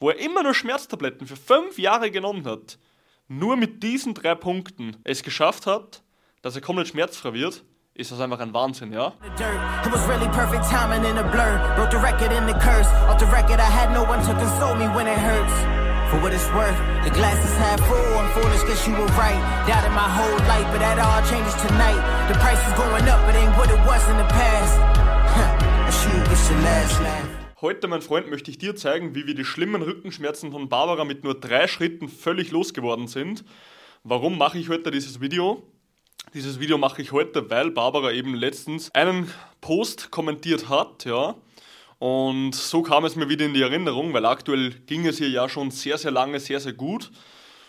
wo er immer nur Schmerztabletten für fünf Jahre genommen hat, nur mit diesen drei Punkten es geschafft hat, dass er komplett schmerzfrei wird, ist das einfach ein Wahnsinn, ja? For what it's worth, the glass is half full. I'm foolish, guess you were right. Doubted my whole life, but that all changes tonight. The price is going up, it ain't what it was in the past. Huh. Shoot, it's your last laugh. Heute, mein Freund, möchte ich dir zeigen, wie wir die schlimmen Rückenschmerzen von Barbara mit nur drei Schritten völlig losgeworden sind. Warum mache ich heute dieses Video? Dieses Video mache ich heute, weil Barbara eben letztens einen Post kommentiert hat, ja. Und so kam es mir wieder in die Erinnerung, weil aktuell ging es ihr ja schon sehr, sehr lange, sehr, sehr gut.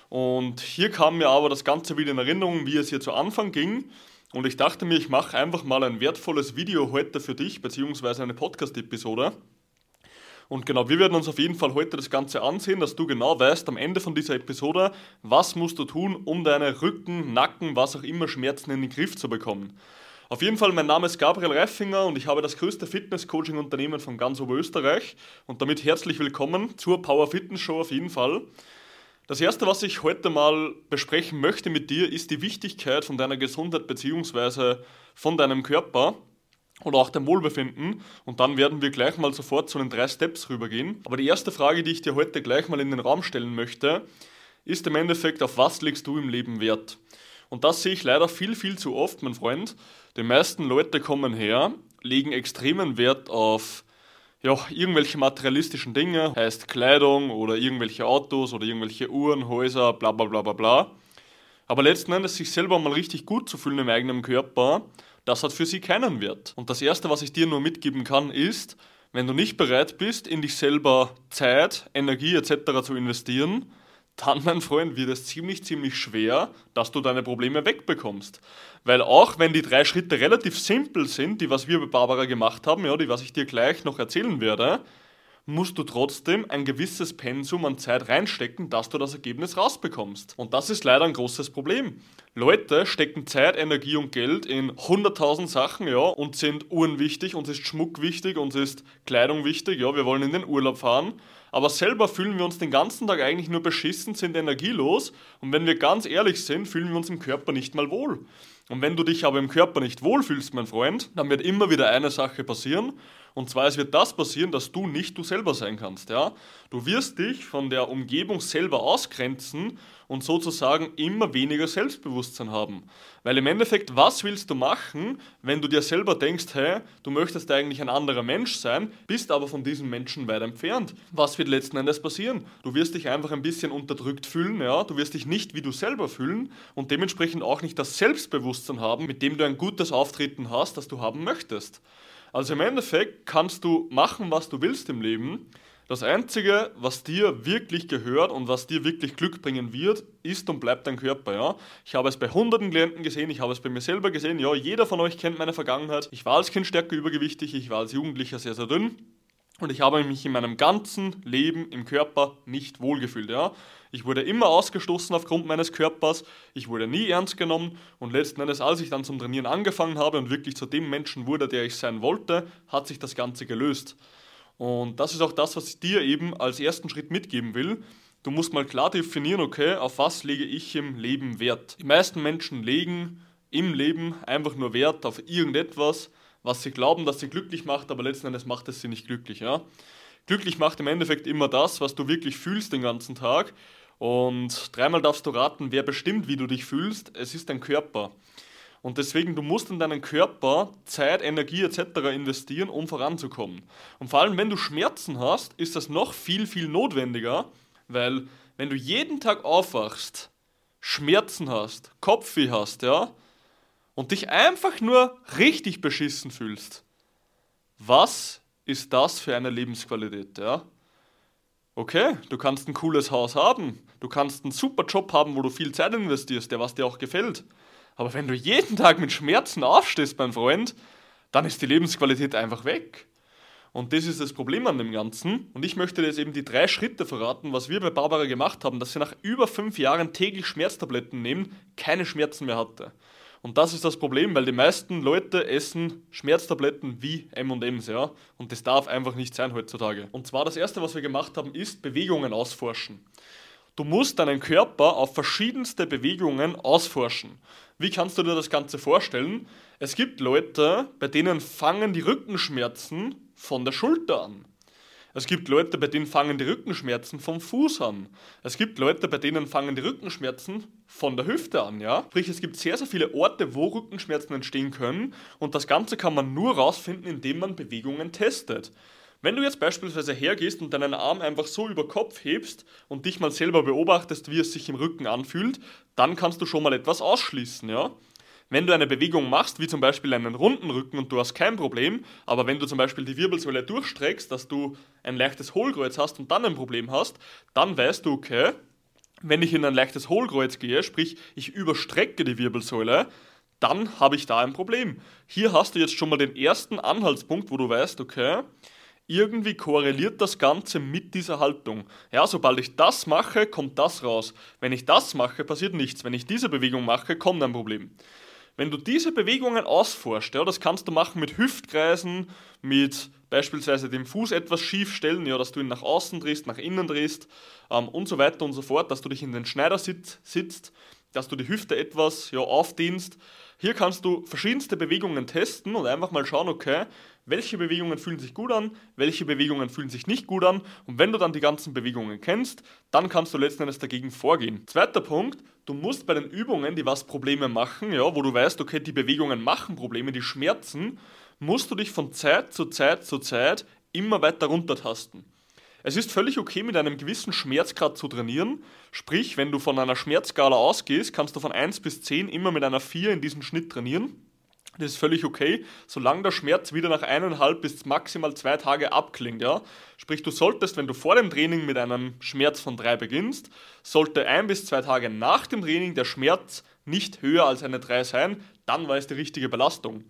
Und hier kam mir aber das Ganze wieder in Erinnerung, wie es ihr zu Anfang ging. Und ich dachte mir, ich mache einfach mal ein wertvolles Video heute für dich, beziehungsweise eine Podcast-Episode. Und genau, wir werden uns auf jeden Fall heute das Ganze ansehen, dass du genau weißt am Ende von dieser Episode, was musst du tun, um deine Rücken, Nacken, was auch immer Schmerzen in den Griff zu bekommen. Auf jeden Fall, mein Name ist Gabriel Reifinger und ich habe das größte Fitness-Coaching-Unternehmen von ganz Oberösterreich und damit herzlich willkommen zur Power Fitness Show auf jeden Fall. Das erste, was ich heute mal besprechen möchte mit dir, ist die Wichtigkeit von deiner Gesundheit bzw. von deinem Körper oder auch dein Wohlbefinden. Und dann werden wir gleich mal sofort zu den drei Steps rübergehen. Aber die erste Frage, die ich dir heute gleich mal in den Raum stellen möchte, ist im Endeffekt, auf was legst du im Leben Wert? Und das sehe ich leider viel, viel zu oft, mein Freund. Die meisten Leute kommen her, legen extremen Wert auf ja, irgendwelche materialistischen Dinge, heißt Kleidung oder irgendwelche Autos oder irgendwelche Uhren, Häuser, bla bla bla bla bla. Aber letzten Endes sich selber mal richtig gut zu fühlen im eigenen Körper, das hat für sie keinen Wert. Und das Erste, was ich dir nur mitgeben kann, ist, wenn du nicht bereit bist, in dich selber Zeit, Energie etc. zu investieren, dann, mein Freund, wird es ziemlich, ziemlich schwer, dass du deine Probleme wegbekommst. Weil auch wenn die drei Schritte relativ simpel sind, die was wir bei Barbara gemacht haben, ja, die was ich dir gleich noch erzählen werde, musst du trotzdem ein gewisses Pensum an Zeit reinstecken, dass du das Ergebnis rausbekommst. Und das ist leider ein großes Problem. Leute stecken Zeit, Energie und Geld in 100.000 Sachen, ja, und sind Uhren wichtig, uns ist Schmuck wichtig, uns ist Kleidung wichtig, ja, wir wollen in den Urlaub fahren, aber selber fühlen wir uns den ganzen Tag eigentlich nur beschissen, sind energielos und wenn wir ganz ehrlich sind, fühlen wir uns im Körper nicht mal wohl. Und wenn du dich aber im Körper nicht wohlfühlst, mein Freund, dann wird immer wieder eine Sache passieren und zwar, es wird das passieren, dass du nicht du selber sein kannst. Ja? Du wirst dich von der Umgebung selber ausgrenzen und sozusagen immer weniger Selbstbewusstsein haben. Weil im Endeffekt, was willst du machen, wenn du dir selber denkst, hey, du möchtest eigentlich ein anderer Mensch sein, bist aber von diesem Menschen weit entfernt. Was wird letzten Endes passieren? Du wirst dich einfach ein bisschen unterdrückt fühlen, ja? du wirst dich nicht wie du selber fühlen und dementsprechend auch nicht das Selbstbewusstsein haben, mit dem du ein gutes Auftreten hast, das du haben möchtest. Also im Endeffekt kannst du machen, was du willst im Leben. Das Einzige, was dir wirklich gehört und was dir wirklich Glück bringen wird, ist und bleibt dein Körper. Ja? Ich habe es bei hunderten Klienten gesehen, ich habe es bei mir selber gesehen. Ja, jeder von euch kennt meine Vergangenheit. Ich war als Kind stärker übergewichtig, ich war als Jugendlicher sehr, sehr dünn. Und ich habe mich in meinem ganzen Leben im Körper nicht wohlgefühlt. Ja? Ich wurde immer ausgestoßen aufgrund meines Körpers, ich wurde nie ernst genommen und letzten Endes, als ich dann zum Trainieren angefangen habe und wirklich zu dem Menschen wurde, der ich sein wollte, hat sich das Ganze gelöst. Und das ist auch das, was ich dir eben als ersten Schritt mitgeben will. Du musst mal klar definieren, okay, auf was lege ich im Leben Wert. Die meisten Menschen legen im Leben einfach nur Wert auf irgendetwas, was sie glauben, dass sie glücklich macht, aber letzten Endes macht es sie nicht glücklich. Ja? Glücklich macht im Endeffekt immer das, was du wirklich fühlst den ganzen Tag. Und dreimal darfst du raten, wer bestimmt, wie du dich fühlst. Es ist dein Körper. Und deswegen, du musst in deinen Körper Zeit, Energie etc. investieren, um voranzukommen. Und vor allem, wenn du Schmerzen hast, ist das noch viel, viel notwendiger, weil wenn du jeden Tag aufwachst, Schmerzen hast, Kopfweh hast, ja, und dich einfach nur richtig beschissen fühlst, was ist das für eine Lebensqualität, ja? Okay, du kannst ein cooles Haus haben, du kannst einen super Job haben, wo du viel Zeit investierst, der was dir auch gefällt. Aber wenn du jeden Tag mit Schmerzen aufstehst, mein Freund, dann ist die Lebensqualität einfach weg. Und das ist das Problem an dem Ganzen. Und ich möchte dir jetzt eben die drei Schritte verraten, was wir bei Barbara gemacht haben, dass sie nach über fünf Jahren täglich Schmerztabletten nehmen, keine Schmerzen mehr hatte. Und das ist das Problem, weil die meisten Leute essen Schmerztabletten wie M&M's, ja. Und das darf einfach nicht sein heutzutage. Und zwar das erste, was wir gemacht haben, ist Bewegungen ausforschen. Du musst deinen Körper auf verschiedenste Bewegungen ausforschen. Wie kannst du dir das Ganze vorstellen? Es gibt Leute, bei denen fangen die Rückenschmerzen von der Schulter an. Es gibt Leute, bei denen fangen die Rückenschmerzen vom Fuß an. Es gibt Leute, bei denen fangen die Rückenschmerzen von der Hüfte an, ja? Sprich, es gibt sehr, sehr viele Orte, wo Rückenschmerzen entstehen können und das Ganze kann man nur rausfinden, indem man Bewegungen testet. Wenn du jetzt beispielsweise hergehst und deinen Arm einfach so über Kopf hebst und dich mal selber beobachtest, wie es sich im Rücken anfühlt, dann kannst du schon mal etwas ausschließen, ja? Wenn du eine Bewegung machst, wie zum Beispiel einen runden Rücken und du hast kein Problem, aber wenn du zum Beispiel die Wirbelsäule durchstreckst, dass du ein leichtes Hohlkreuz hast und dann ein Problem hast, dann weißt du, okay, wenn ich in ein leichtes Hohlkreuz gehe, sprich ich überstrecke die Wirbelsäule, dann habe ich da ein Problem. Hier hast du jetzt schon mal den ersten Anhaltspunkt, wo du weißt, okay, irgendwie korreliert das Ganze mit dieser Haltung. Ja, sobald ich das mache, kommt das raus. Wenn ich das mache, passiert nichts. Wenn ich diese Bewegung mache, kommt ein Problem. Wenn du diese Bewegungen ausforschst, ja, das kannst du machen mit Hüftkreisen, mit beispielsweise dem Fuß etwas schief stellen, ja, dass du ihn nach außen drehst, nach innen drehst ähm, und so weiter und so fort, dass du dich in den Schneidersitz sitzt, dass du die Hüfte etwas ja, aufdehnst. Hier kannst du verschiedenste Bewegungen testen und einfach mal schauen, okay, welche Bewegungen fühlen sich gut an, welche Bewegungen fühlen sich nicht gut an und wenn du dann die ganzen Bewegungen kennst, dann kannst du letzten Endes dagegen vorgehen. Zweiter Punkt, du musst bei den Übungen, die was Probleme machen, ja, wo du weißt, okay, die Bewegungen machen Probleme, die schmerzen, musst du dich von Zeit zu Zeit zu Zeit immer weiter runtertasten. Es ist völlig okay, mit einem gewissen Schmerzgrad zu trainieren. Sprich, wenn du von einer Schmerzskala ausgehst, kannst du von 1 bis 10 immer mit einer 4 in diesem Schnitt trainieren. Das ist völlig okay, solange der Schmerz wieder nach eineinhalb bis maximal zwei Tage abklingt. Ja? Sprich, du solltest, wenn du vor dem Training mit einem Schmerz von drei beginnst, sollte ein bis zwei Tage nach dem Training der Schmerz nicht höher als eine 3 sein, dann war es die richtige Belastung.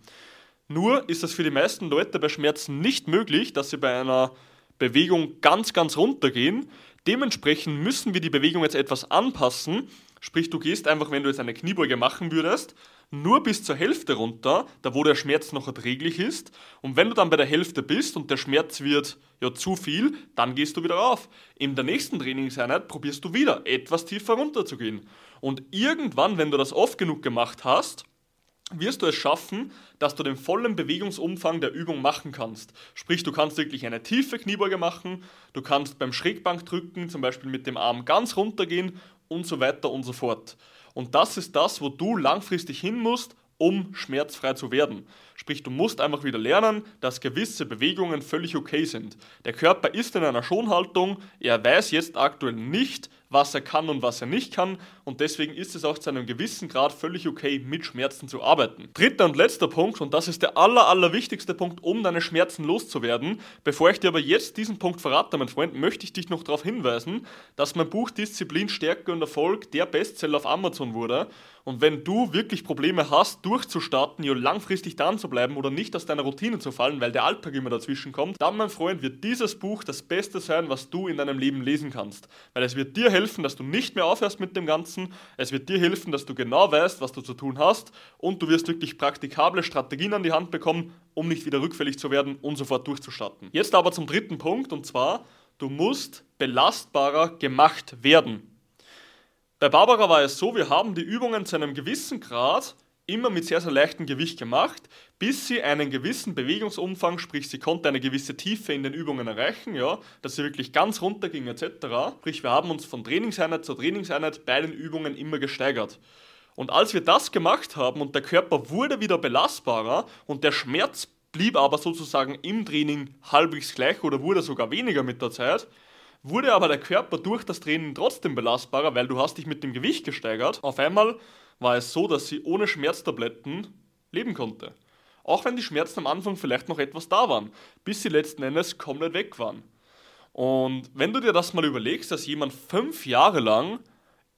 Nur ist es für die meisten Leute bei Schmerzen nicht möglich, dass sie bei einer Bewegung ganz, ganz runtergehen. Dementsprechend müssen wir die Bewegung jetzt etwas anpassen. Sprich, du gehst einfach, wenn du jetzt eine Kniebeuge machen würdest, nur bis zur Hälfte runter, da wo der Schmerz noch erträglich ist. Und wenn du dann bei der Hälfte bist und der Schmerz wird ja zu viel, dann gehst du wieder rauf. In der nächsten Trainingseinheit probierst du wieder etwas tiefer runter zu gehen. Und irgendwann, wenn du das oft genug gemacht hast, wirst du es schaffen, dass du den vollen Bewegungsumfang der Übung machen kannst. Sprich, du kannst wirklich eine tiefe Kniebeuge machen, du kannst beim Schrägbankdrücken zum Beispiel mit dem Arm ganz runter gehen und so weiter und so fort. Und das ist das, wo du langfristig hin musst, um schmerzfrei zu werden. Sprich, du musst einfach wieder lernen, dass gewisse Bewegungen völlig okay sind. Der Körper ist in einer Schonhaltung, er weiß jetzt aktuell nicht, was er kann und was er nicht kann und deswegen ist es auch zu einem gewissen Grad völlig okay, mit Schmerzen zu arbeiten. Dritter und letzter Punkt und das ist der aller, aller wichtigste Punkt, um deine Schmerzen loszuwerden. Bevor ich dir aber jetzt diesen Punkt verrate, mein Freund, möchte ich dich noch darauf hinweisen, dass mein Buch Disziplin, Stärke und Erfolg der Bestseller auf Amazon wurde und wenn du wirklich Probleme hast, durchzustarten, ja langfristig dran zu bleiben oder nicht aus deiner Routine zu fallen, weil der Alltag immer dazwischen kommt, dann, mein Freund, wird dieses Buch das Beste sein, was du in deinem Leben lesen kannst. Weil es wird dir helfen, dass du nicht mehr aufhörst mit dem Ganzen, es wird dir helfen, dass du genau weißt, was du zu tun hast und du wirst wirklich praktikable Strategien an die Hand bekommen, um nicht wieder rückfällig zu werden und sofort durchzustarten. Jetzt aber zum dritten Punkt und zwar, du musst belastbarer gemacht werden. Bei Barbara war es so, wir haben die Übungen zu einem gewissen Grad immer mit sehr, sehr leichtem Gewicht gemacht, bis sie einen gewissen Bewegungsumfang, sprich sie konnte eine gewisse Tiefe in den Übungen erreichen, ja, dass sie wirklich ganz runter ging etc. Sprich, wir haben uns von Trainingseinheit zu Trainingseinheit bei den Übungen immer gesteigert. Und als wir das gemacht haben und der Körper wurde wieder belastbarer und der Schmerz blieb aber sozusagen im Training halbwegs gleich oder wurde sogar weniger mit der Zeit, wurde aber der Körper durch das Training trotzdem belastbarer, weil du hast dich mit dem Gewicht gesteigert. Auf einmal war es so, dass sie ohne Schmerztabletten leben konnte. Auch wenn die Schmerzen am Anfang vielleicht noch etwas da waren, bis sie letzten Endes komplett weg waren. Und wenn du dir das mal überlegst, dass jemand fünf Jahre lang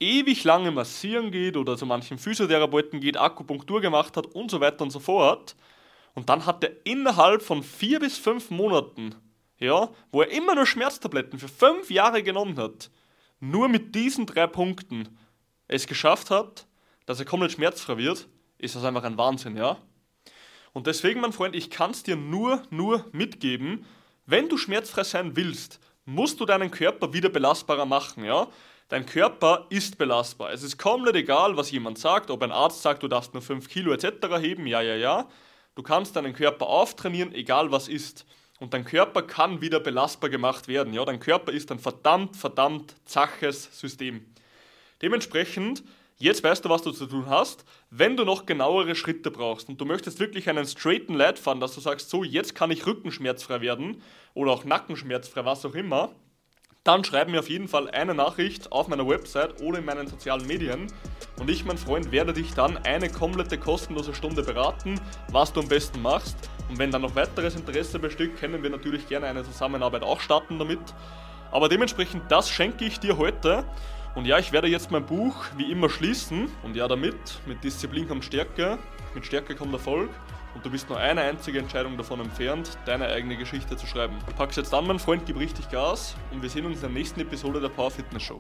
ewig lange massieren geht oder zu manchen Physiotherapeuten geht, Akupunktur gemacht hat und so weiter und so fort, und dann hat er innerhalb von vier bis fünf Monaten ja, wo er immer nur Schmerztabletten für fünf Jahre genommen hat, nur mit diesen drei Punkten es geschafft hat, dass er komplett schmerzfrei wird, ist das einfach ein Wahnsinn, ja? Und deswegen, mein Freund, ich kann es dir nur, nur mitgeben, wenn du schmerzfrei sein willst, musst du deinen Körper wieder belastbarer machen, ja? Dein Körper ist belastbar. Es ist komplett egal, was jemand sagt, ob ein Arzt sagt, du darfst nur 5 Kilo etc. heben, ja, ja, ja. Du kannst deinen Körper auftrainieren, egal was ist. Und dein Körper kann wieder belastbar gemacht werden. Ja, dein Körper ist ein verdammt, verdammt zaches System. Dementsprechend, jetzt weißt du, was du zu tun hast. Wenn du noch genauere Schritte brauchst und du möchtest wirklich einen straighten Lad fahren, dass du sagst, so, jetzt kann ich rückenschmerzfrei werden oder auch nackenschmerzfrei, was auch immer, dann schreib mir auf jeden Fall eine Nachricht auf meiner Website oder in meinen sozialen Medien und ich, mein Freund, werde dich dann eine komplette kostenlose Stunde beraten, was du am besten machst. Und wenn dann noch weiteres Interesse besteht, können wir natürlich gerne eine Zusammenarbeit auch starten damit. Aber dementsprechend, das schenke ich dir heute. Und ja, ich werde jetzt mein Buch wie immer schließen. Und ja, damit, mit Disziplin kommt Stärke, mit Stärke kommt Erfolg und du bist nur eine einzige Entscheidung davon entfernt, deine eigene Geschichte zu schreiben. Pack's jetzt an, mein Freund, gib richtig Gas und wir sehen uns in der nächsten Episode der Power Fitness Show.